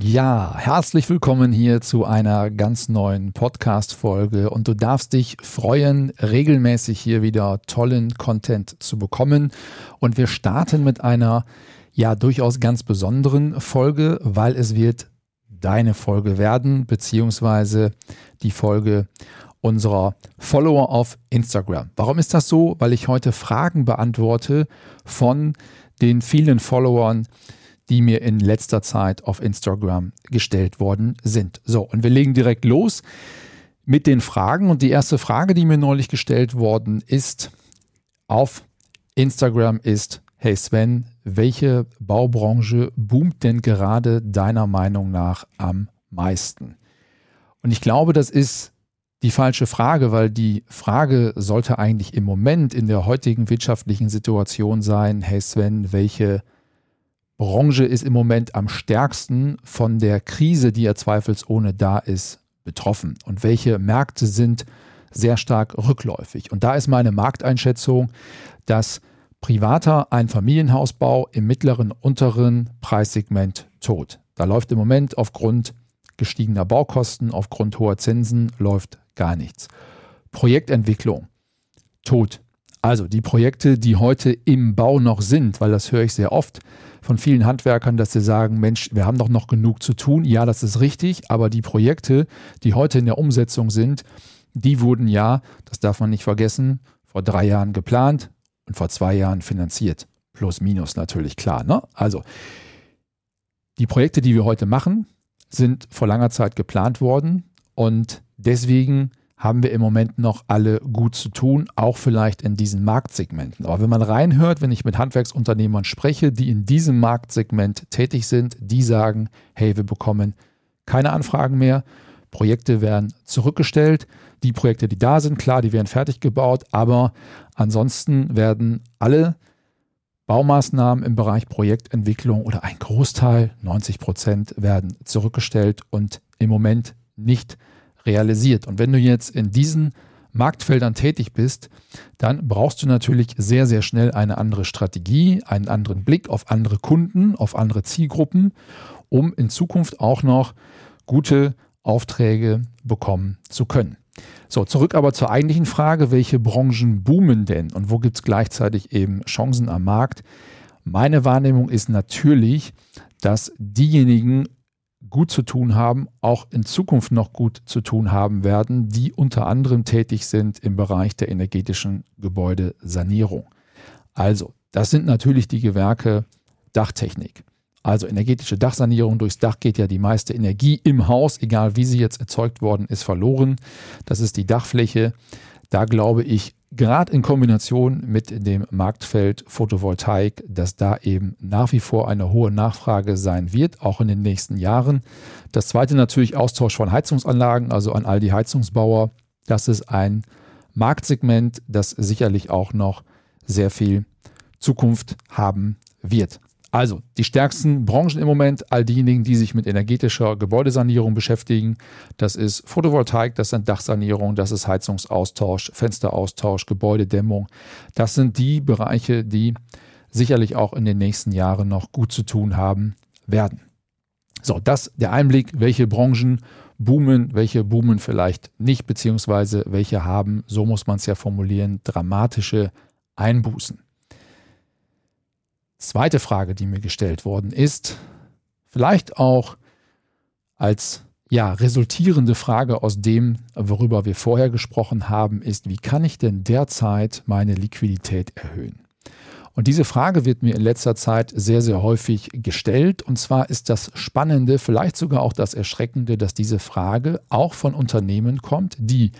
Ja, herzlich willkommen hier zu einer ganz neuen Podcast-Folge und du darfst dich freuen, regelmäßig hier wieder tollen Content zu bekommen. Und wir starten mit einer ja durchaus ganz besonderen Folge, weil es wird deine Folge werden, beziehungsweise die Folge unserer Follower auf Instagram. Warum ist das so? Weil ich heute Fragen beantworte von den vielen Followern, die mir in letzter Zeit auf Instagram gestellt worden sind. So, und wir legen direkt los mit den Fragen. Und die erste Frage, die mir neulich gestellt worden ist auf Instagram ist, hey Sven, welche Baubranche boomt denn gerade deiner Meinung nach am meisten? Und ich glaube, das ist die falsche Frage, weil die Frage sollte eigentlich im Moment in der heutigen wirtschaftlichen Situation sein, hey Sven, welche Branche ist im Moment am stärksten von der Krise, die ja zweifelsohne da ist, betroffen? Und welche Märkte sind sehr stark rückläufig? Und da ist meine Markteinschätzung, dass privater Einfamilienhausbau im mittleren, unteren Preissegment tot. Da läuft im Moment aufgrund gestiegener Baukosten, aufgrund hoher Zinsen, läuft gar nichts. Projektentwicklung tot. Also die Projekte, die heute im Bau noch sind, weil das höre ich sehr oft, von vielen Handwerkern, dass sie sagen, Mensch, wir haben doch noch genug zu tun. Ja, das ist richtig, aber die Projekte, die heute in der Umsetzung sind, die wurden ja, das darf man nicht vergessen, vor drei Jahren geplant und vor zwei Jahren finanziert. Plus, minus natürlich klar. Ne? Also, die Projekte, die wir heute machen, sind vor langer Zeit geplant worden und deswegen haben wir im Moment noch alle gut zu tun, auch vielleicht in diesen Marktsegmenten. Aber wenn man reinhört, wenn ich mit Handwerksunternehmern spreche, die in diesem Marktsegment tätig sind, die sagen, hey, wir bekommen keine Anfragen mehr, Projekte werden zurückgestellt, die Projekte, die da sind, klar, die werden fertig gebaut, aber ansonsten werden alle Baumaßnahmen im Bereich Projektentwicklung oder ein Großteil, 90 Prozent, werden zurückgestellt und im Moment nicht realisiert. Und wenn du jetzt in diesen Marktfeldern tätig bist, dann brauchst du natürlich sehr, sehr schnell eine andere Strategie, einen anderen Blick auf andere Kunden, auf andere Zielgruppen, um in Zukunft auch noch gute Aufträge bekommen zu können. So, zurück aber zur eigentlichen Frage, welche Branchen boomen denn und wo gibt es gleichzeitig eben Chancen am Markt? Meine Wahrnehmung ist natürlich, dass diejenigen gut zu tun haben, auch in Zukunft noch gut zu tun haben werden, die unter anderem tätig sind im Bereich der energetischen Gebäudesanierung. Also, das sind natürlich die Gewerke Dachtechnik. Also energetische Dachsanierung durchs Dach geht ja die meiste Energie im Haus, egal wie sie jetzt erzeugt worden ist, verloren. Das ist die Dachfläche. Da glaube ich, gerade in Kombination mit dem Marktfeld Photovoltaik, dass da eben nach wie vor eine hohe Nachfrage sein wird, auch in den nächsten Jahren. Das zweite natürlich Austausch von Heizungsanlagen, also an all die Heizungsbauer. Das ist ein Marktsegment, das sicherlich auch noch sehr viel Zukunft haben wird. Also die stärksten Branchen im Moment, all diejenigen, die sich mit energetischer Gebäudesanierung beschäftigen, das ist Photovoltaik, das sind Dachsanierung, das ist Heizungsaustausch, Fensteraustausch, Gebäudedämmung. Das sind die Bereiche, die sicherlich auch in den nächsten Jahren noch gut zu tun haben werden. So, das der Einblick, welche Branchen boomen, welche boomen vielleicht nicht, beziehungsweise welche haben, so muss man es ja formulieren, dramatische Einbußen. Zweite Frage, die mir gestellt worden ist, vielleicht auch als ja, resultierende Frage aus dem, worüber wir vorher gesprochen haben, ist, wie kann ich denn derzeit meine Liquidität erhöhen? Und diese Frage wird mir in letzter Zeit sehr, sehr häufig gestellt. Und zwar ist das Spannende, vielleicht sogar auch das Erschreckende, dass diese Frage auch von Unternehmen kommt, die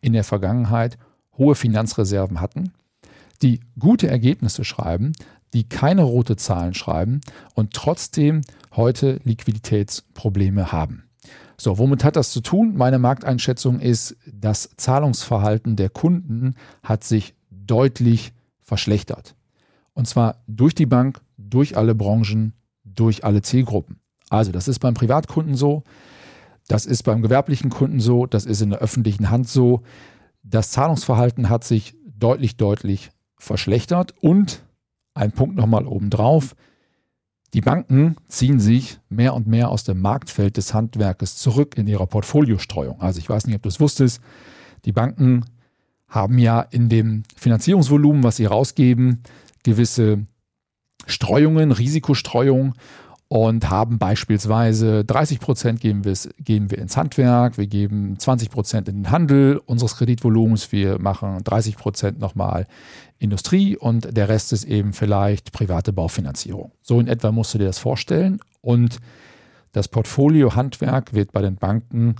in der Vergangenheit hohe Finanzreserven hatten, die gute Ergebnisse schreiben, die keine rote Zahlen schreiben und trotzdem heute Liquiditätsprobleme haben. So, womit hat das zu tun? Meine Markteinschätzung ist, das Zahlungsverhalten der Kunden hat sich deutlich verschlechtert. Und zwar durch die Bank, durch alle Branchen, durch alle Zielgruppen. Also das ist beim Privatkunden so, das ist beim gewerblichen Kunden so, das ist in der öffentlichen Hand so. Das Zahlungsverhalten hat sich deutlich, deutlich verschlechtert. Und ein Punkt nochmal obendrauf, die Banken ziehen sich mehr und mehr aus dem Marktfeld des Handwerkes zurück in ihrer Portfoliostreuung. Also ich weiß nicht, ob du es wusstest, die Banken haben ja in dem Finanzierungsvolumen, was sie rausgeben, gewisse Streuungen, Risikostreuung und haben beispielsweise 30 Prozent geben, geben wir ins Handwerk, wir geben 20 Prozent in den Handel unseres Kreditvolumens, wir machen 30 Prozent nochmal Industrie und der Rest ist eben vielleicht private Baufinanzierung. So in etwa musst du dir das vorstellen und das Portfolio Handwerk wird bei den Banken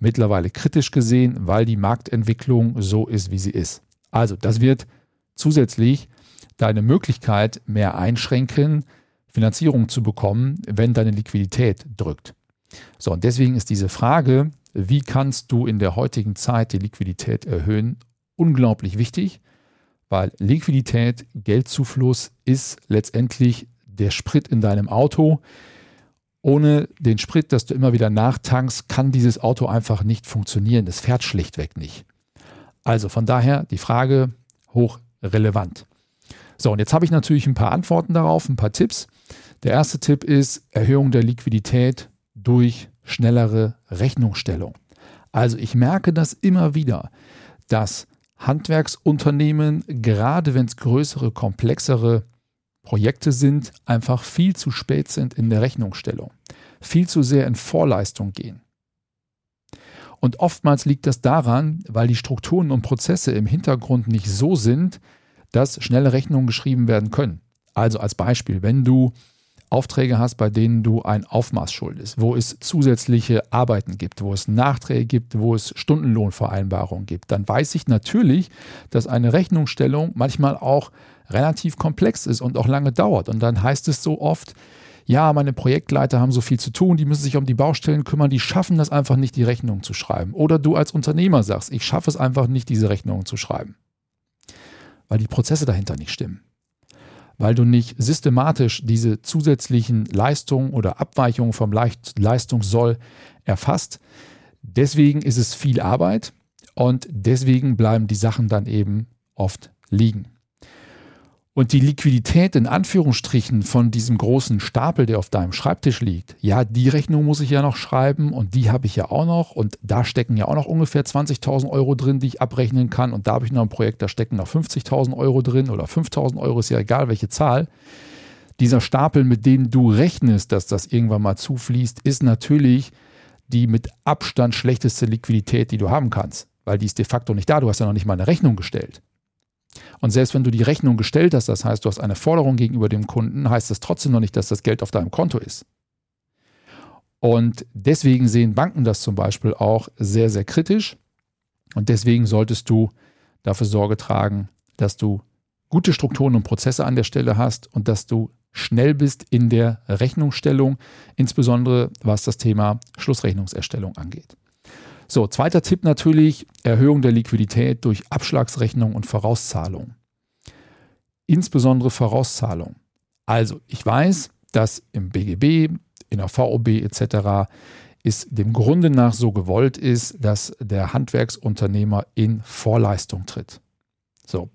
mittlerweile kritisch gesehen, weil die Marktentwicklung so ist, wie sie ist. Also das wird zusätzlich deine Möglichkeit mehr einschränken, Finanzierung zu bekommen, wenn deine Liquidität drückt. So, und deswegen ist diese Frage, wie kannst du in der heutigen Zeit die Liquidität erhöhen, unglaublich wichtig, weil Liquidität, Geldzufluss ist letztendlich der Sprit in deinem Auto. Ohne den Sprit, dass du immer wieder nachtankst, kann dieses Auto einfach nicht funktionieren. Es fährt schlichtweg nicht. Also von daher die Frage hoch relevant. So, und jetzt habe ich natürlich ein paar Antworten darauf, ein paar Tipps. Der erste Tipp ist Erhöhung der Liquidität durch schnellere Rechnungsstellung. Also ich merke das immer wieder, dass Handwerksunternehmen, gerade wenn es größere, komplexere Projekte sind, einfach viel zu spät sind in der Rechnungsstellung, viel zu sehr in Vorleistung gehen. Und oftmals liegt das daran, weil die Strukturen und Prozesse im Hintergrund nicht so sind, dass schnelle Rechnungen geschrieben werden können. Also als Beispiel, wenn du Aufträge hast, bei denen du ein Aufmaß schuldest, wo es zusätzliche Arbeiten gibt, wo es Nachträge gibt, wo es Stundenlohnvereinbarungen gibt, dann weiß ich natürlich, dass eine Rechnungsstellung manchmal auch relativ komplex ist und auch lange dauert. Und dann heißt es so oft, ja, meine Projektleiter haben so viel zu tun, die müssen sich um die Baustellen kümmern, die schaffen das einfach nicht, die Rechnung zu schreiben. Oder du als Unternehmer sagst, ich schaffe es einfach nicht, diese Rechnungen zu schreiben, weil die Prozesse dahinter nicht stimmen weil du nicht systematisch diese zusätzlichen Leistungen oder Abweichungen vom Leistungssoll erfasst. Deswegen ist es viel Arbeit und deswegen bleiben die Sachen dann eben oft liegen. Und die Liquidität in Anführungsstrichen von diesem großen Stapel, der auf deinem Schreibtisch liegt, ja, die Rechnung muss ich ja noch schreiben und die habe ich ja auch noch und da stecken ja auch noch ungefähr 20.000 Euro drin, die ich abrechnen kann und da habe ich noch ein Projekt, da stecken noch 50.000 Euro drin oder 5.000 Euro, ist ja egal welche Zahl. Dieser Stapel, mit dem du rechnest, dass das irgendwann mal zufließt, ist natürlich die mit Abstand schlechteste Liquidität, die du haben kannst, weil die ist de facto nicht da, du hast ja noch nicht mal eine Rechnung gestellt. Und selbst wenn du die Rechnung gestellt hast, das heißt, du hast eine Forderung gegenüber dem Kunden, heißt das trotzdem noch nicht, dass das Geld auf deinem Konto ist. Und deswegen sehen Banken das zum Beispiel auch sehr, sehr kritisch. Und deswegen solltest du dafür Sorge tragen, dass du gute Strukturen und Prozesse an der Stelle hast und dass du schnell bist in der Rechnungsstellung, insbesondere was das Thema Schlussrechnungserstellung angeht. So, zweiter Tipp natürlich, Erhöhung der Liquidität durch Abschlagsrechnung und Vorauszahlung. Insbesondere Vorauszahlung. Also, ich weiß, dass im BGB, in der VOB etc. es dem Grunde nach so gewollt ist, dass der Handwerksunternehmer in Vorleistung tritt. So.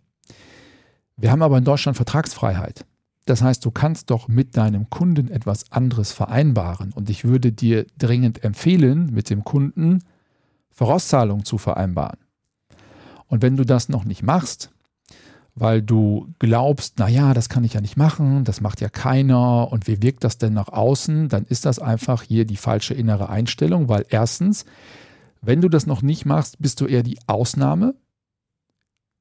Wir haben aber in Deutschland Vertragsfreiheit. Das heißt, du kannst doch mit deinem Kunden etwas anderes vereinbaren. Und ich würde dir dringend empfehlen, mit dem Kunden Vorauszahlung zu vereinbaren. Und wenn du das noch nicht machst, weil du glaubst, naja, das kann ich ja nicht machen, das macht ja keiner und wie wirkt das denn nach außen, dann ist das einfach hier die falsche innere Einstellung, weil erstens, wenn du das noch nicht machst, bist du eher die Ausnahme.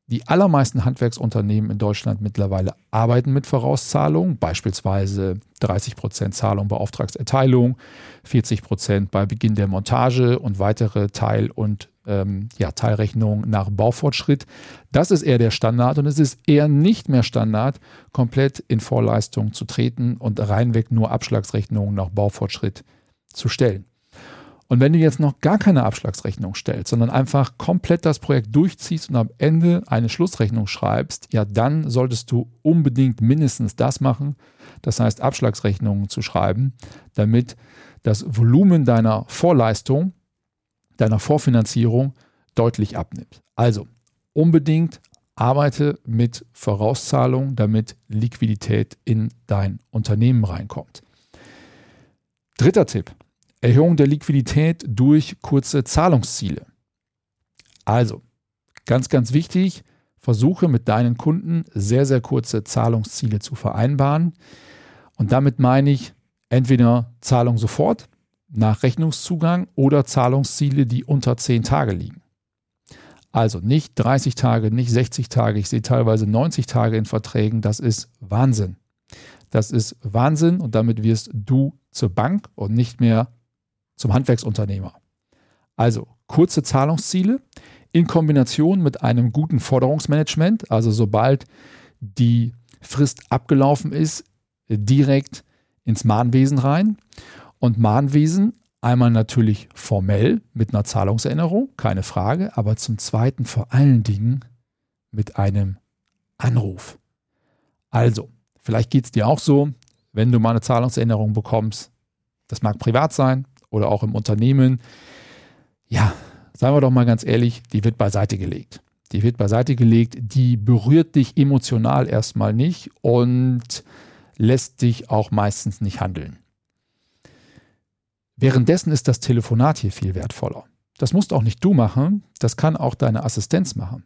Die allermeisten Handwerksunternehmen in Deutschland mittlerweile arbeiten mit Vorauszahlungen, beispielsweise 30% Zahlung bei Auftragserteilung, 40% bei Beginn der Montage und weitere Teil- und ähm, ja, Teilrechnungen nach Baufortschritt. Das ist eher der Standard und es ist eher nicht mehr Standard, komplett in Vorleistung zu treten und reinweg nur Abschlagsrechnungen nach Baufortschritt zu stellen. Und wenn du jetzt noch gar keine Abschlagsrechnung stellst, sondern einfach komplett das Projekt durchziehst und am Ende eine Schlussrechnung schreibst, ja, dann solltest du unbedingt mindestens das machen, das heißt Abschlagsrechnungen zu schreiben, damit das Volumen deiner Vorleistung, deiner Vorfinanzierung deutlich abnimmt. Also unbedingt arbeite mit Vorauszahlung, damit Liquidität in dein Unternehmen reinkommt. Dritter Tipp. Erhöhung der Liquidität durch kurze Zahlungsziele. Also, ganz, ganz wichtig, versuche mit deinen Kunden sehr, sehr kurze Zahlungsziele zu vereinbaren. Und damit meine ich entweder Zahlung sofort nach Rechnungszugang oder Zahlungsziele, die unter 10 Tage liegen. Also nicht 30 Tage, nicht 60 Tage, ich sehe teilweise 90 Tage in Verträgen, das ist Wahnsinn. Das ist Wahnsinn und damit wirst du zur Bank und nicht mehr zum Handwerksunternehmer. Also kurze Zahlungsziele in Kombination mit einem guten Forderungsmanagement, also sobald die Frist abgelaufen ist, direkt ins Mahnwesen rein. Und Mahnwesen einmal natürlich formell mit einer Zahlungserinnerung, keine Frage, aber zum Zweiten vor allen Dingen mit einem Anruf. Also, vielleicht geht es dir auch so, wenn du mal eine Zahlungserinnerung bekommst, das mag privat sein, oder auch im Unternehmen, ja, sagen wir doch mal ganz ehrlich, die wird beiseite gelegt. Die wird beiseite gelegt, die berührt dich emotional erstmal nicht und lässt dich auch meistens nicht handeln. Währenddessen ist das Telefonat hier viel wertvoller. Das musst auch nicht du machen, das kann auch deine Assistenz machen.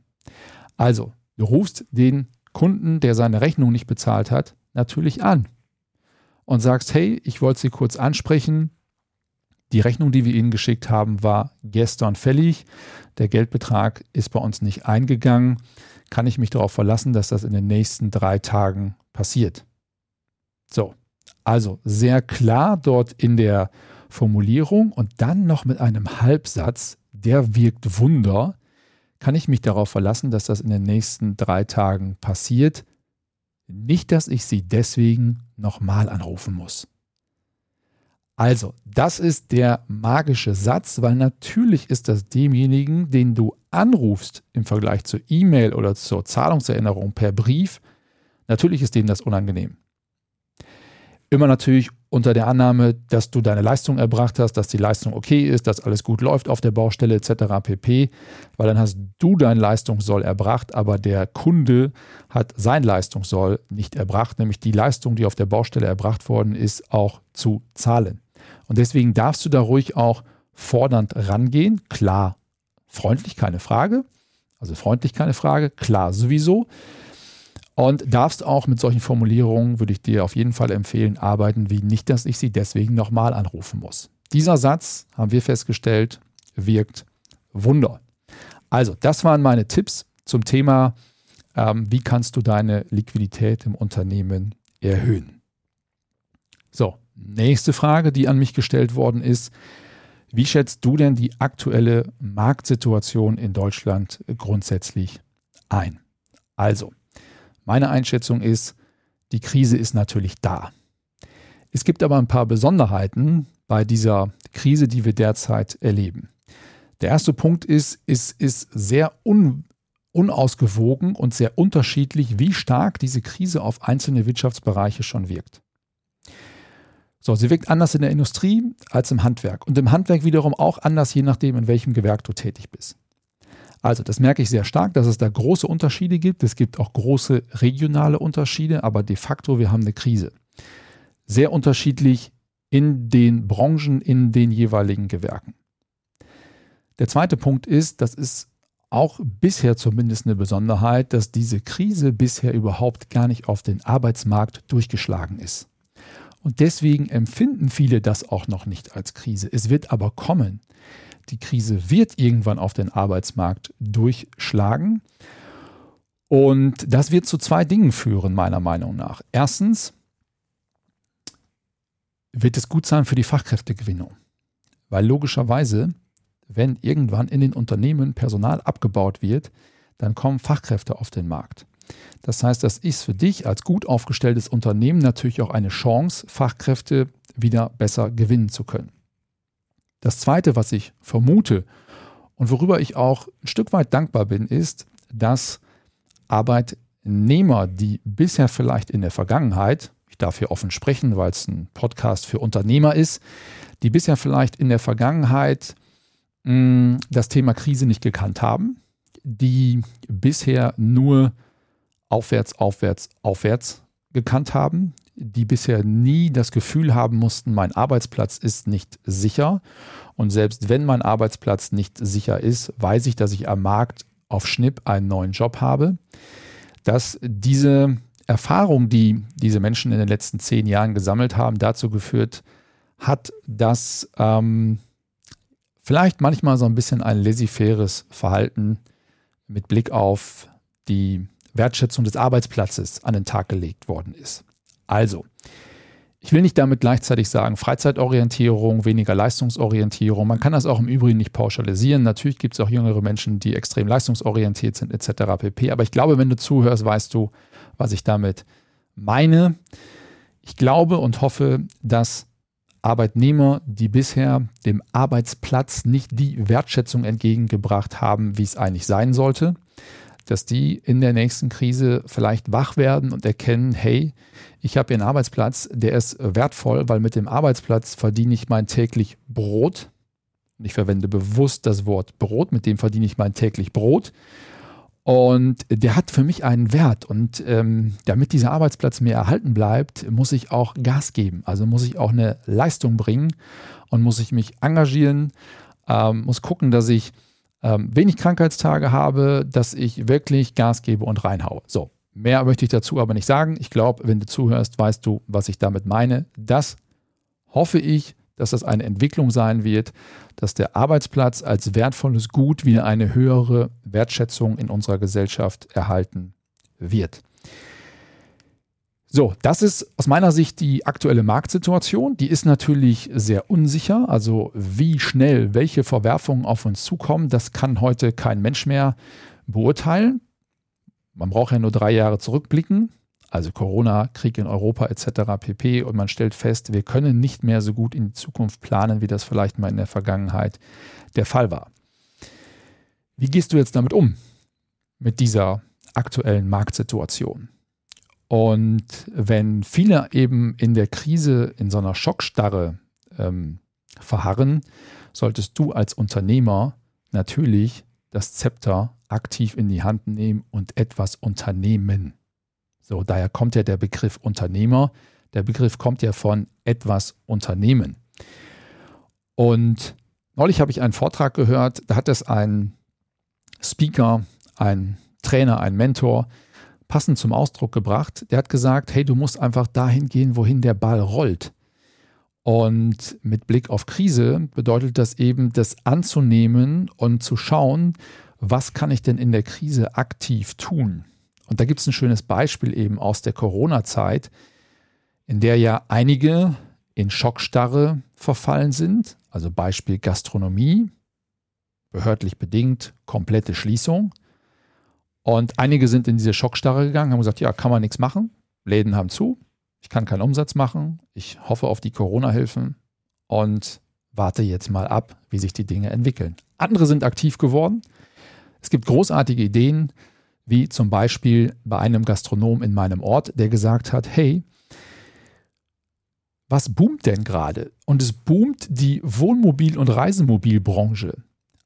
Also, du rufst den Kunden, der seine Rechnung nicht bezahlt hat, natürlich an und sagst, hey, ich wollte Sie kurz ansprechen, die Rechnung, die wir Ihnen geschickt haben, war gestern fällig. Der Geldbetrag ist bei uns nicht eingegangen. Kann ich mich darauf verlassen, dass das in den nächsten drei Tagen passiert? So, also sehr klar dort in der Formulierung und dann noch mit einem Halbsatz, der wirkt Wunder. Kann ich mich darauf verlassen, dass das in den nächsten drei Tagen passiert? Nicht, dass ich Sie deswegen nochmal anrufen muss. Also, das ist der magische Satz, weil natürlich ist das demjenigen, den du anrufst im Vergleich zur E-Mail oder zur Zahlungserinnerung per Brief, natürlich ist dem das unangenehm. Immer natürlich unter der Annahme, dass du deine Leistung erbracht hast, dass die Leistung okay ist, dass alles gut läuft auf der Baustelle etc. pp. Weil dann hast du dein Leistungssoll erbracht, aber der Kunde hat sein Leistungssoll nicht erbracht, nämlich die Leistung, die auf der Baustelle erbracht worden ist, auch zu zahlen. Und deswegen darfst du da ruhig auch fordernd rangehen. Klar, freundlich, keine Frage. Also freundlich, keine Frage. Klar, sowieso. Und darfst auch mit solchen Formulierungen, würde ich dir auf jeden Fall empfehlen, arbeiten, wie nicht, dass ich sie deswegen nochmal anrufen muss. Dieser Satz, haben wir festgestellt, wirkt Wunder. Also, das waren meine Tipps zum Thema, ähm, wie kannst du deine Liquidität im Unternehmen erhöhen. So, Nächste Frage, die an mich gestellt worden ist, wie schätzt du denn die aktuelle Marktsituation in Deutschland grundsätzlich ein? Also, meine Einschätzung ist, die Krise ist natürlich da. Es gibt aber ein paar Besonderheiten bei dieser Krise, die wir derzeit erleben. Der erste Punkt ist, es ist sehr un, unausgewogen und sehr unterschiedlich, wie stark diese Krise auf einzelne Wirtschaftsbereiche schon wirkt. So, sie wirkt anders in der Industrie als im Handwerk. Und im Handwerk wiederum auch anders, je nachdem, in welchem Gewerk du tätig bist. Also, das merke ich sehr stark, dass es da große Unterschiede gibt. Es gibt auch große regionale Unterschiede, aber de facto, wir haben eine Krise. Sehr unterschiedlich in den Branchen, in den jeweiligen Gewerken. Der zweite Punkt ist, das ist auch bisher zumindest eine Besonderheit, dass diese Krise bisher überhaupt gar nicht auf den Arbeitsmarkt durchgeschlagen ist. Und deswegen empfinden viele das auch noch nicht als Krise. Es wird aber kommen. Die Krise wird irgendwann auf den Arbeitsmarkt durchschlagen. Und das wird zu zwei Dingen führen, meiner Meinung nach. Erstens wird es gut sein für die Fachkräftegewinnung, weil logischerweise, wenn irgendwann in den Unternehmen Personal abgebaut wird, dann kommen Fachkräfte auf den Markt. Das heißt, das ist für dich als gut aufgestelltes Unternehmen natürlich auch eine Chance, Fachkräfte wieder besser gewinnen zu können. Das Zweite, was ich vermute und worüber ich auch ein Stück weit dankbar bin, ist, dass Arbeitnehmer, die bisher vielleicht in der Vergangenheit, ich darf hier offen sprechen, weil es ein Podcast für Unternehmer ist, die bisher vielleicht in der Vergangenheit mh, hm, das Thema Krise nicht gekannt haben, die bisher nur aufwärts, aufwärts, aufwärts gekannt haben, die bisher nie das Gefühl haben mussten, mein Arbeitsplatz ist nicht sicher. Und selbst wenn mein Arbeitsplatz nicht sicher ist, weiß ich, dass ich am Markt auf Schnipp einen neuen Job habe. Dass diese Erfahrung, die diese Menschen in den letzten zehn Jahren gesammelt haben, dazu geführt hat, dass ähm, vielleicht manchmal so ein bisschen ein laissez-faires Verhalten mit Blick auf die Wertschätzung des Arbeitsplatzes an den Tag gelegt worden ist. Also, ich will nicht damit gleichzeitig sagen, Freizeitorientierung, weniger Leistungsorientierung. Man kann das auch im Übrigen nicht pauschalisieren. Natürlich gibt es auch jüngere Menschen, die extrem leistungsorientiert sind, etc. pp. Aber ich glaube, wenn du zuhörst, weißt du, was ich damit meine. Ich glaube und hoffe, dass Arbeitnehmer, die bisher dem Arbeitsplatz nicht die Wertschätzung entgegengebracht haben, wie es eigentlich sein sollte, dass die in der nächsten Krise vielleicht wach werden und erkennen, hey, ich habe hier einen Arbeitsplatz, der ist wertvoll, weil mit dem Arbeitsplatz verdiene ich mein täglich Brot. Ich verwende bewusst das Wort Brot, mit dem verdiene ich mein täglich Brot. Und der hat für mich einen Wert. Und ähm, damit dieser Arbeitsplatz mir erhalten bleibt, muss ich auch Gas geben. Also muss ich auch eine Leistung bringen und muss ich mich engagieren, ähm, muss gucken, dass ich ähm, wenig Krankheitstage habe, dass ich wirklich Gas gebe und reinhaue. So, mehr möchte ich dazu aber nicht sagen. Ich glaube, wenn du zuhörst, weißt du, was ich damit meine. Das hoffe ich, dass das eine Entwicklung sein wird, dass der Arbeitsplatz als wertvolles Gut wieder eine höhere Wertschätzung in unserer Gesellschaft erhalten wird. So, das ist aus meiner Sicht die aktuelle Marktsituation. Die ist natürlich sehr unsicher. Also wie schnell welche Verwerfungen auf uns zukommen, das kann heute kein Mensch mehr beurteilen. Man braucht ja nur drei Jahre zurückblicken. Also Corona, Krieg in Europa etc. pp. Und man stellt fest, wir können nicht mehr so gut in die Zukunft planen, wie das vielleicht mal in der Vergangenheit der Fall war. Wie gehst du jetzt damit um? Mit dieser aktuellen Marktsituation? Und wenn viele eben in der Krise in so einer Schockstarre ähm, verharren, solltest du als Unternehmer natürlich das Zepter aktiv in die Hand nehmen und etwas unternehmen. So, daher kommt ja der Begriff Unternehmer. Der Begriff kommt ja von etwas unternehmen. Und neulich habe ich einen Vortrag gehört, da hat es ein Speaker, ein Trainer, ein Mentor, passend zum Ausdruck gebracht. Der hat gesagt, hey, du musst einfach dahin gehen, wohin der Ball rollt. Und mit Blick auf Krise bedeutet das eben, das anzunehmen und zu schauen, was kann ich denn in der Krise aktiv tun? Und da gibt es ein schönes Beispiel eben aus der Corona-Zeit, in der ja einige in Schockstarre verfallen sind. Also Beispiel Gastronomie, behördlich bedingt komplette Schließung. Und einige sind in diese Schockstarre gegangen, haben gesagt, ja, kann man nichts machen. Läden haben zu. Ich kann keinen Umsatz machen. Ich hoffe auf die Corona-Hilfen und warte jetzt mal ab, wie sich die Dinge entwickeln. Andere sind aktiv geworden. Es gibt großartige Ideen, wie zum Beispiel bei einem Gastronom in meinem Ort, der gesagt hat, hey, was boomt denn gerade? Und es boomt die Wohnmobil- und Reisemobilbranche.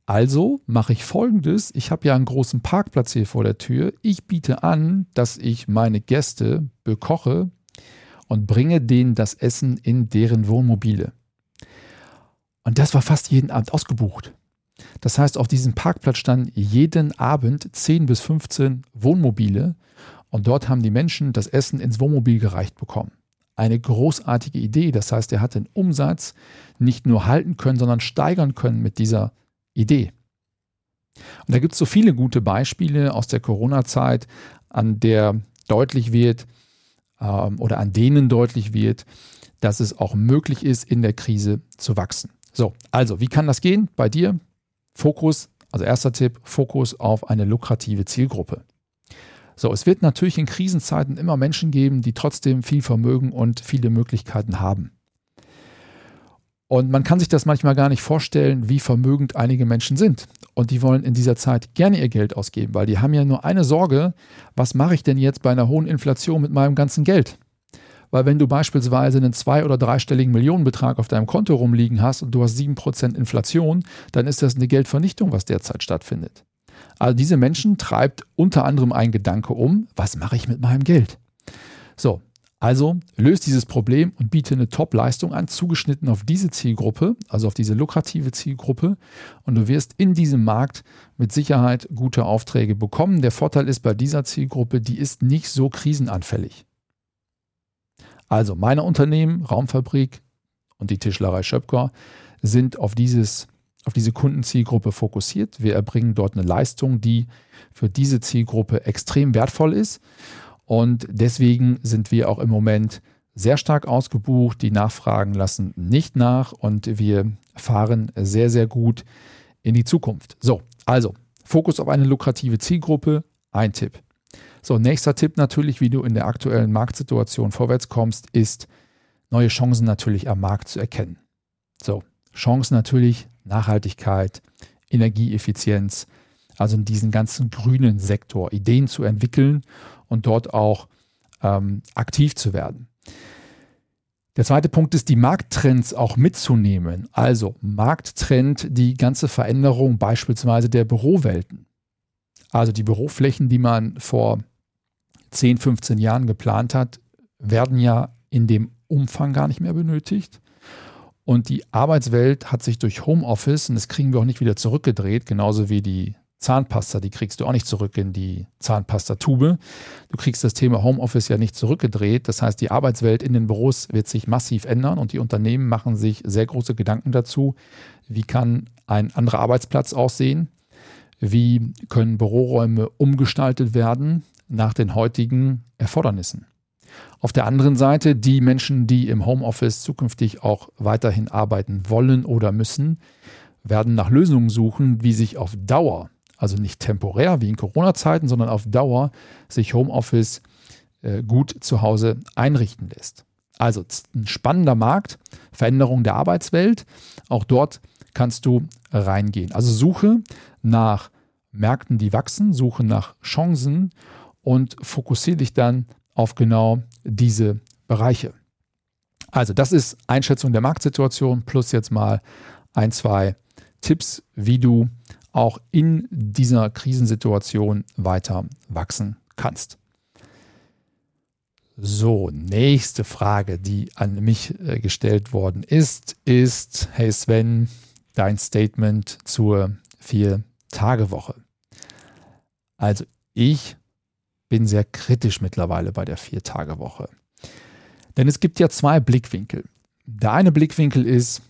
Also mache ich folgendes: Ich habe ja einen großen Parkplatz hier vor der Tür. Ich biete an, dass ich meine Gäste bekoche und bringe denen das Essen in deren Wohnmobile. Und das war fast jeden Abend ausgebucht. Das heißt, auf diesem Parkplatz standen jeden Abend 10 bis 15 Wohnmobile und dort haben die Menschen das Essen ins Wohnmobil gereicht bekommen. Eine großartige Idee. Das heißt, er hat den Umsatz nicht nur halten können, sondern steigern können mit dieser Idee. Und da gibt es so viele gute Beispiele aus der Corona-Zeit, an der deutlich wird ähm, oder an denen deutlich wird, dass es auch möglich ist, in der Krise zu wachsen. So, also, wie kann das gehen bei dir? Fokus, also erster Tipp, Fokus auf eine lukrative Zielgruppe. So, es wird natürlich in Krisenzeiten immer Menschen geben, die trotzdem viel Vermögen und viele Möglichkeiten haben. Und man kann sich das manchmal gar nicht vorstellen, wie vermögend einige Menschen sind. Und die wollen in dieser Zeit gerne ihr Geld ausgeben, weil die haben ja nur eine Sorge, was mache ich denn jetzt bei einer hohen Inflation mit meinem ganzen Geld? Weil wenn du beispielsweise einen zwei- oder dreistelligen Millionenbetrag auf deinem Konto rumliegen hast und du hast 7% Inflation, dann ist das eine Geldvernichtung, was derzeit stattfindet. Also diese Menschen treibt unter anderem ein Gedanke um, was mache ich mit meinem Geld? So, also löst dieses Problem und biete eine Top-Leistung an, zugeschnitten auf diese Zielgruppe, also auf diese lukrative Zielgruppe. Und du wirst in diesem Markt mit Sicherheit gute Aufträge bekommen. Der Vorteil ist bei dieser Zielgruppe, die ist nicht so krisenanfällig. Also meine Unternehmen, Raumfabrik und die Tischlerei Schöpker sind auf dieses auf diese Kundenzielgruppe fokussiert. Wir erbringen dort eine Leistung, die für diese Zielgruppe extrem wertvoll ist. Und deswegen sind wir auch im Moment sehr stark ausgebucht. Die Nachfragen lassen nicht nach und wir fahren sehr, sehr gut in die Zukunft. So, also Fokus auf eine lukrative Zielgruppe, ein Tipp. So, nächster Tipp natürlich, wie du in der aktuellen Marktsituation vorwärts kommst, ist neue Chancen natürlich am Markt zu erkennen. So, Chancen natürlich Nachhaltigkeit, Energieeffizienz, also in diesen ganzen grünen Sektor Ideen zu entwickeln und dort auch ähm, aktiv zu werden. Der zweite Punkt ist, die Markttrends auch mitzunehmen. Also Markttrend, die ganze Veränderung beispielsweise der Bürowelten. Also die Büroflächen, die man vor 10, 15 Jahren geplant hat, werden ja in dem Umfang gar nicht mehr benötigt. Und die Arbeitswelt hat sich durch Homeoffice, und das kriegen wir auch nicht wieder zurückgedreht, genauso wie die Zahnpasta, die kriegst du auch nicht zurück in die Zahnpastatube. Du kriegst das Thema Homeoffice ja nicht zurückgedreht. Das heißt, die Arbeitswelt in den Büros wird sich massiv ändern und die Unternehmen machen sich sehr große Gedanken dazu, wie kann ein anderer Arbeitsplatz aussehen, wie können Büroräume umgestaltet werden nach den heutigen Erfordernissen. Auf der anderen Seite die Menschen, die im Homeoffice zukünftig auch weiterhin arbeiten wollen oder müssen, werden nach Lösungen suchen, wie sich auf Dauer also nicht temporär wie in Corona-Zeiten, sondern auf Dauer sich Homeoffice äh, gut zu Hause einrichten lässt. Also ein spannender Markt, Veränderung der Arbeitswelt. Auch dort kannst du reingehen. Also suche nach Märkten, die wachsen, suche nach Chancen und fokussiere dich dann auf genau diese Bereiche. Also das ist Einschätzung der Marktsituation plus jetzt mal ein, zwei Tipps, wie du auch in dieser Krisensituation weiter wachsen kannst. So, nächste Frage, die an mich äh, gestellt worden ist, ist, hey Sven, dein Statement zur Vier-Tage-Woche. Also ich bin sehr kritisch mittlerweile bei der Vier-Tage-Woche. Denn es gibt ja zwei Blickwinkel. Der eine Blickwinkel ist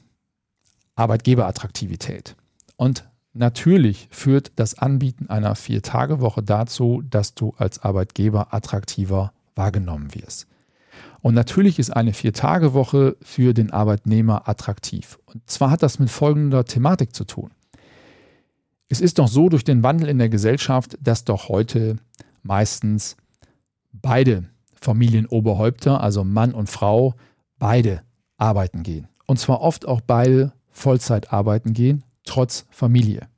Arbeitgeberattraktivität. Und Natürlich führt das Anbieten einer Vier-Tage-Woche dazu, dass du als Arbeitgeber attraktiver wahrgenommen wirst. Und natürlich ist eine Vier-Tage-Woche für den Arbeitnehmer attraktiv. Und zwar hat das mit folgender Thematik zu tun. Es ist doch so durch den Wandel in der Gesellschaft, dass doch heute meistens beide Familienoberhäupter, also Mann und Frau, beide arbeiten gehen. Und zwar oft auch beide Vollzeit arbeiten gehen, trotz Familie.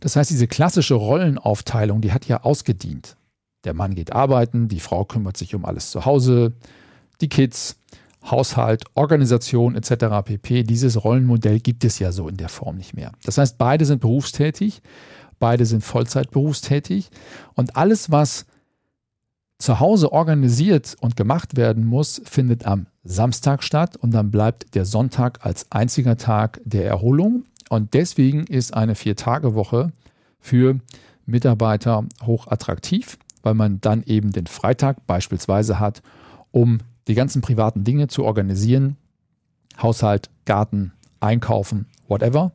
Das heißt, diese klassische Rollenaufteilung, die hat ja ausgedient. Der Mann geht arbeiten, die Frau kümmert sich um alles zu Hause, die Kids, Haushalt, Organisation etc. pp. Dieses Rollenmodell gibt es ja so in der Form nicht mehr. Das heißt, beide sind berufstätig, beide sind Vollzeit berufstätig und alles, was zu Hause organisiert und gemacht werden muss, findet am Samstag statt und dann bleibt der Sonntag als einziger Tag der Erholung und deswegen ist eine Vier-Tage-Woche für Mitarbeiter hoch attraktiv, weil man dann eben den Freitag beispielsweise hat, um die ganzen privaten Dinge zu organisieren. Haushalt, Garten, Einkaufen, whatever.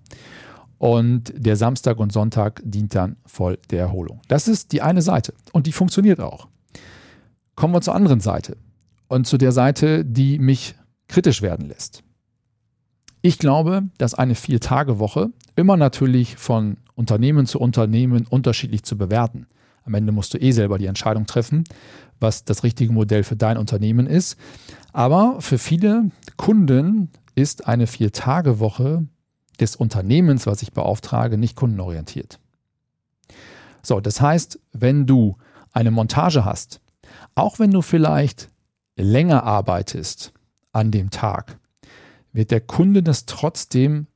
und der Samstag und Sonntag dient dann voll der Erholung. Das ist die eine Seite und die funktioniert auch. Kommen wir zur anderen Seite und zu der Seite, die mich kritisch werden lässt. Ich glaube, dass eine Vier-Tage-Woche immer natürlich von Unternehmen zu Unternehmen unterschiedlich zu bewerten. Am Ende musst du eh selber die Entscheidung treffen, was das richtige Modell für dein Unternehmen ist. Aber für viele Kunden ist eine Vier-Tage-Woche des Unternehmens, was ich beauftrage, nicht kundenorientiert. So, das heißt, wenn du eine Montage hast, auch wenn du vielleicht länger arbeitest an dem Tag, wird der Kunde das trotzdem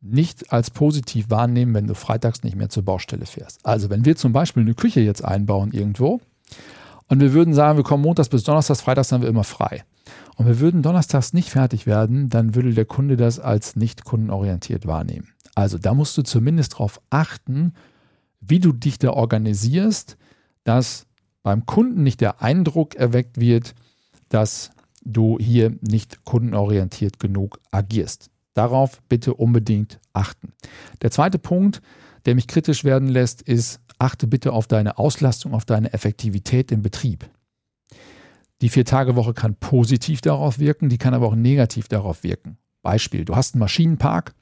nicht als positiv wahrnehmen, wenn du freitags nicht mehr zur Baustelle fährst. Also wenn wir zum Beispiel eine Küche jetzt einbauen irgendwo und wir würden sagen, wir kommen montags bis donnerstags, freitags haben wir immer frei. Und wir würden donnerstags nicht fertig werden, dann würde der Kunde das als nicht kundenorientiert wahrnehmen. Also da musst du zumindest darauf achten, wie du dich da organisierst, dass beim Kunden nicht der Eindruck erweckt wird, dass du hier nicht kundenorientiert genug agierst. Darauf bitte unbedingt achten. Der zweite Punkt, der mich kritisch werden lässt, ist, achte bitte auf deine Auslastung, auf deine Effektivität im Betrieb. Die Vier-Tage-Woche kann positiv darauf wirken, die kann aber auch negativ darauf wirken. Beispiel, du hast einen Maschinenpark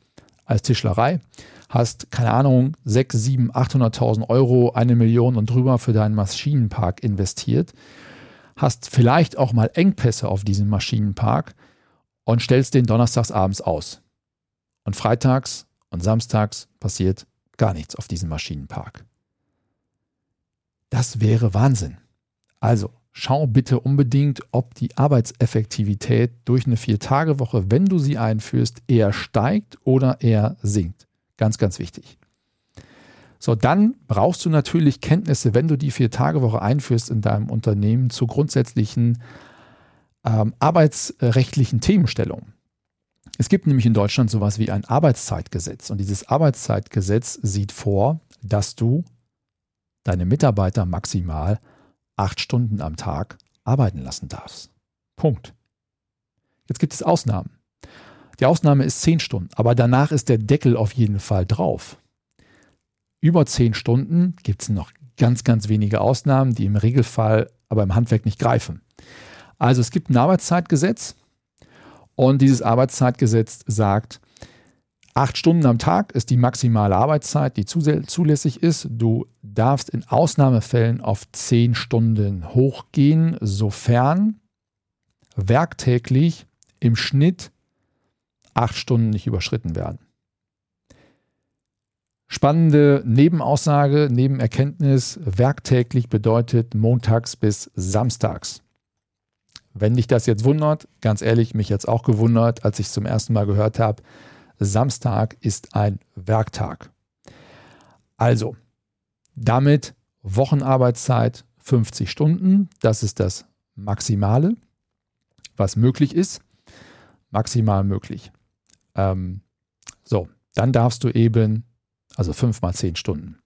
als Tischlerei, hast, keine Ahnung, 6, 7, 800.000 Euro, eine Million und drüber für deinen Maschinenpark investiert hast vielleicht auch mal Engpässe auf diesem Maschinenpark und stellst den donnerstags abends aus. Und freitags und samstags passiert gar nichts auf diesem Maschinenpark. Das wäre Wahnsinn. Also schau bitte unbedingt, ob die Arbeitseffektivität durch eine Vier-Tage-Woche, wenn du sie einführst, eher steigt oder eher sinkt. Ganz, ganz wichtig. So, dann brauchst du natürlich Kenntnisse, wenn du die Vier-Tage-Woche einführst in deinem Unternehmen zu grundsätzlichen ähm, arbeitsrechtlichen Themenstellungen. Es gibt nämlich in Deutschland sowas wie ein Arbeitszeitgesetz und dieses Arbeitszeitgesetz sieht vor, dass du deine Mitarbeiter maximal acht Stunden am Tag arbeiten lassen darfst. Punkt. Jetzt gibt es Ausnahmen. Die Ausnahme ist zehn Stunden, aber danach ist der Deckel auf jeden Fall drauf. Über zehn Stunden gibt es noch ganz, ganz wenige Ausnahmen, die im Regelfall aber im Handwerk nicht greifen. Also es gibt ein Arbeitszeitgesetz und dieses Arbeitszeitgesetz sagt, acht Stunden am Tag ist die maximale Arbeitszeit, die zulässig ist. Du darfst in Ausnahmefällen auf zehn Stunden hochgehen, sofern werktäglich im Schnitt acht Stunden nicht überschritten werden. Spannende Nebenaussage, Nebenerkenntnis, werktäglich bedeutet montags bis samstags. Wenn dich das jetzt wundert, ganz ehrlich, mich jetzt auch gewundert, als ich es zum ersten Mal gehört habe, Samstag ist ein Werktag. Also, damit Wochenarbeitszeit 50 Stunden, das ist das Maximale, was möglich ist. Maximal möglich. Ähm, so, dann darfst du eben also fünf mal zehn Stunden.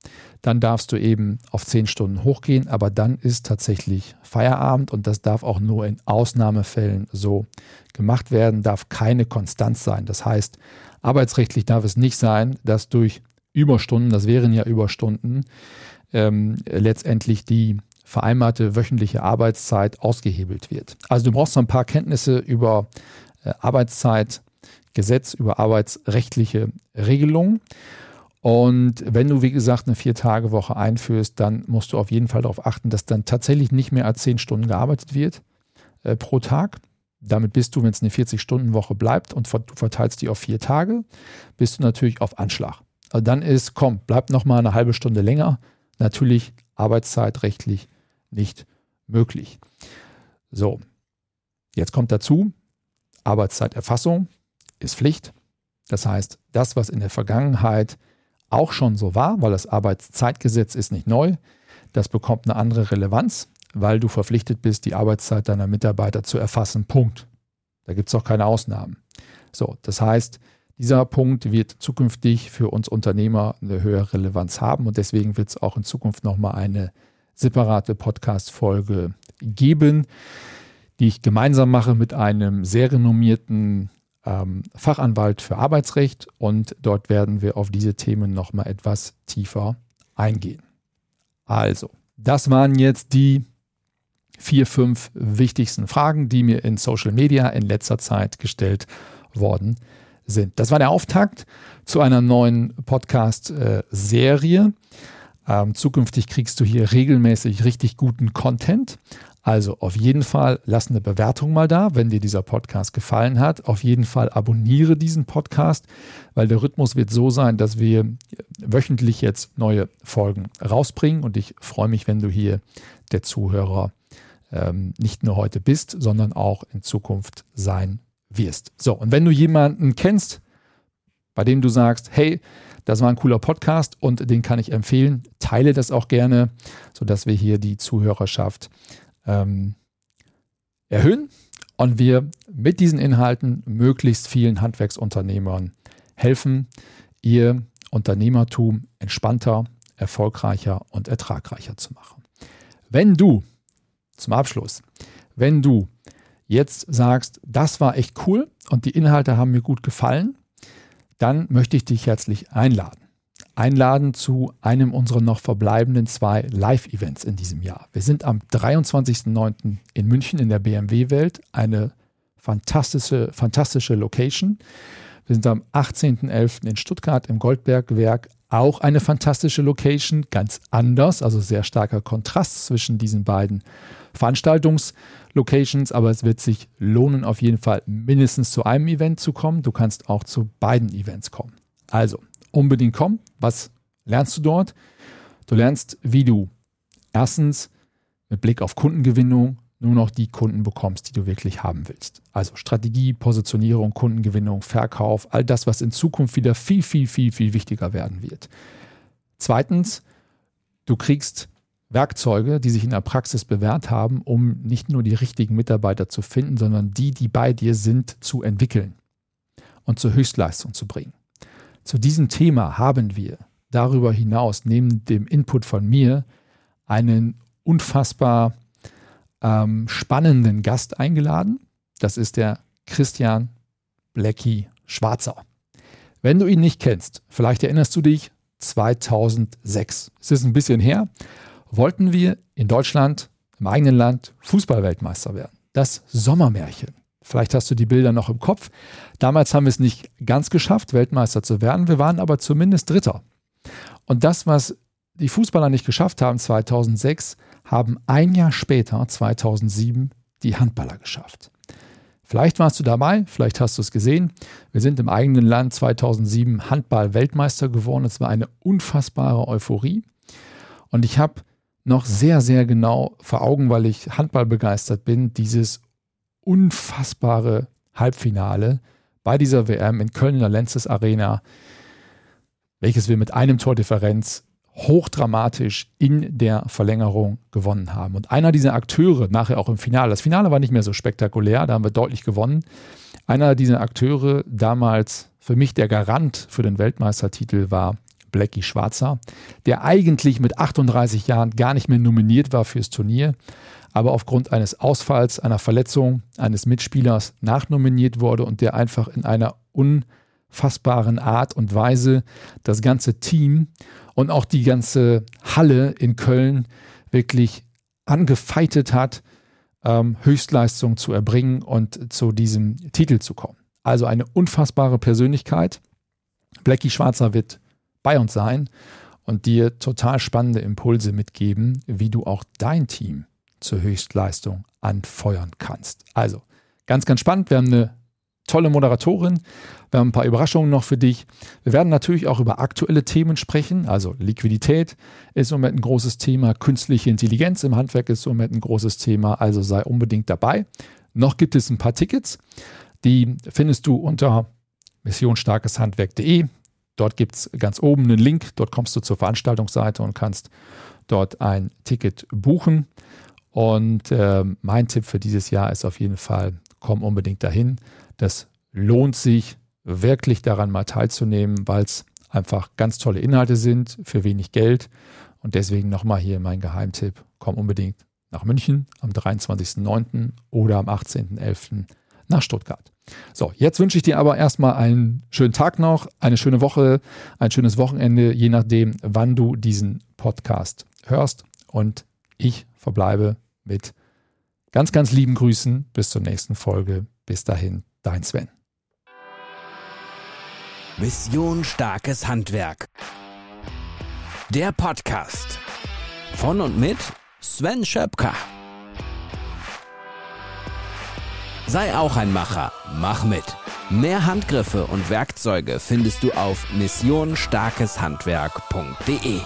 Dann darfst du eben auf zehn Stunden hochgehen, aber dann ist tatsächlich Feierabend und das darf auch nur in Ausnahmefällen so gemacht werden, darf keine Konstanz sein. Das heißt, arbeitsrechtlich darf es nicht sein, dass durch Überstunden, das wären ja Überstunden, ähm, letztendlich die vereinbarte wöchentliche Arbeitszeit ausgehebelt wird. Also du brauchst so ein paar Kenntnisse über äh, Arbeitszeit, Gesetz, über arbeitsrechtliche Regelungen. Und wenn du, wie gesagt, eine Vier-Tage-Woche einführst, dann musst du auf jeden Fall darauf achten, dass dann tatsächlich nicht mehr als zehn Stunden gearbeitet wird äh, pro Tag. Damit bist du, wenn es eine 40-Stunden-Woche bleibt und du verteilst die auf vier Tage, bist du natürlich auf Anschlag. Also dann ist, komm, bleib noch mal eine halbe Stunde länger. Natürlich arbeitszeitrechtlich nicht möglich. So, jetzt kommt dazu, Arbeitszeiterfassung ist Pflicht. Das heißt, das, was in der Vergangenheit auch schon so war, weil das Arbeitszeitgesetz ist nicht neu. Das bekommt eine andere Relevanz, weil du verpflichtet bist, die Arbeitszeit deiner Mitarbeiter zu erfassen. Punkt. Da gibt es auch keine Ausnahmen. So, das heißt, dieser Punkt wird zukünftig für uns Unternehmer eine höhere Relevanz haben und deswegen wird es auch in Zukunft nochmal eine separate Podcast-Folge geben, die ich gemeinsam mache mit einem sehr renommierten ähm, Fachanwalt für Arbeitsrecht und dort werden wir auf diese Themen nochmal etwas tiefer eingehen. Also, das waren jetzt die vier, fünf wichtigsten Fragen, die mir in Social Media in letzter Zeit gestellt worden sind. Das war der Auftakt zu einer neuen Podcast-Serie. Ähm, zukünftig kriegst du hier regelmäßig richtig guten Content. Also auf jeden Fall lass eine Bewertung mal da, wenn dir dieser Podcast gefallen hat. Auf jeden Fall abonniere diesen Podcast, weil der Rhythmus wird so sein, dass wir wöchentlich jetzt neue Folgen rausbringen. Und ich freue mich, wenn du hier der Zuhörer ähm, nicht nur heute bist, sondern auch in Zukunft sein wirst. So, und wenn du jemanden kennst, bei dem du sagst, hey, das war ein cooler Podcast und den kann ich empfehlen, teile das auch gerne, sodass wir hier die Zuhörerschaft ähm, erhöhen und wir mit diesen Inhalten möglichst vielen Handwerksunternehmern helfen, ihr Unternehmertum entspannter, erfolgreicher und ertragreicher zu machen. Wenn du, zum Abschluss, wenn du jetzt sagst, das war echt cool und die Inhalte haben mir gut gefallen, dann möchte ich dich herzlich einladen. Einladen zu einem unserer noch verbleibenden zwei Live-Events in diesem Jahr. Wir sind am 23.09. in München in der BMW-Welt, eine fantastische, fantastische Location. Wir sind am 18.11. in Stuttgart im Goldbergwerk, auch eine fantastische Location, ganz anders, also sehr starker Kontrast zwischen diesen beiden Veranstaltungslocations, aber es wird sich lohnen, auf jeden Fall mindestens zu einem Event zu kommen. Du kannst auch zu beiden Events kommen. Also unbedingt kommen. Was lernst du dort? Du lernst, wie du erstens mit Blick auf Kundengewinnung nur noch die Kunden bekommst, die du wirklich haben willst. Also Strategie, Positionierung, Kundengewinnung, Verkauf, all das, was in Zukunft wieder viel, viel, viel, viel wichtiger werden wird. Zweitens, du kriegst Werkzeuge, die sich in der Praxis bewährt haben, um nicht nur die richtigen Mitarbeiter zu finden, sondern die, die bei dir sind, zu entwickeln und zur Höchstleistung zu bringen. Zu diesem Thema haben wir darüber hinaus, neben dem Input von mir, einen unfassbar ähm, spannenden Gast eingeladen. Das ist der Christian Blecki Schwarzer. Wenn du ihn nicht kennst, vielleicht erinnerst du dich, 2006, es ist ein bisschen her, wollten wir in Deutschland, im eigenen Land, Fußballweltmeister werden. Das Sommermärchen. Vielleicht hast du die Bilder noch im Kopf. Damals haben wir es nicht ganz geschafft, Weltmeister zu werden. Wir waren aber zumindest Dritter. Und das, was die Fußballer nicht geschafft haben 2006, haben ein Jahr später, 2007, die Handballer geschafft. Vielleicht warst du dabei, vielleicht hast du es gesehen. Wir sind im eigenen Land 2007 Handball-Weltmeister geworden. Es war eine unfassbare Euphorie. Und ich habe noch sehr, sehr genau vor Augen, weil ich Handball begeistert bin, dieses unfassbare Halbfinale bei dieser WM in Köln in der Lenzes Arena, welches wir mit einem Tordifferenz hochdramatisch in der Verlängerung gewonnen haben. Und einer dieser Akteure, nachher auch im Finale, das Finale war nicht mehr so spektakulär, da haben wir deutlich gewonnen. Einer dieser Akteure, damals für mich der Garant für den Weltmeistertitel, war Blackie Schwarzer, der eigentlich mit 38 Jahren gar nicht mehr nominiert war fürs Turnier, aber aufgrund eines Ausfalls, einer Verletzung eines Mitspielers nachnominiert wurde und der einfach in einer unfassbaren Art und Weise das ganze Team und auch die ganze Halle in Köln wirklich angefeitet hat, ähm, Höchstleistung zu erbringen und zu diesem Titel zu kommen. Also eine unfassbare Persönlichkeit. Blackie Schwarzer wird bei uns sein und dir total spannende Impulse mitgeben, wie du auch dein Team zur Höchstleistung anfeuern kannst. Also ganz, ganz spannend. Wir haben eine tolle Moderatorin. Wir haben ein paar Überraschungen noch für dich. Wir werden natürlich auch über aktuelle Themen sprechen. Also Liquidität ist im Moment ein großes Thema. Künstliche Intelligenz im Handwerk ist im Moment ein großes Thema. Also sei unbedingt dabei. Noch gibt es ein paar Tickets. Die findest du unter missionsstarkeshandwerk.de. Dort gibt es ganz oben einen Link, dort kommst du zur Veranstaltungsseite und kannst dort ein Ticket buchen. Und äh, mein Tipp für dieses Jahr ist auf jeden Fall, komm unbedingt dahin. Das lohnt sich wirklich daran mal teilzunehmen, weil es einfach ganz tolle Inhalte sind für wenig Geld. Und deswegen nochmal hier mein Geheimtipp, komm unbedingt nach München am 23.09. oder am 18.11. nach Stuttgart. So, jetzt wünsche ich dir aber erstmal einen schönen Tag noch, eine schöne Woche, ein schönes Wochenende, je nachdem, wann du diesen Podcast hörst. Und ich verbleibe mit ganz, ganz lieben Grüßen. Bis zur nächsten Folge. Bis dahin, dein Sven. Mission Starkes Handwerk. Der Podcast von und mit Sven Schöpker. Sei auch ein Macher, mach mit. Mehr Handgriffe und Werkzeuge findest du auf missionstarkeshandwerk.de.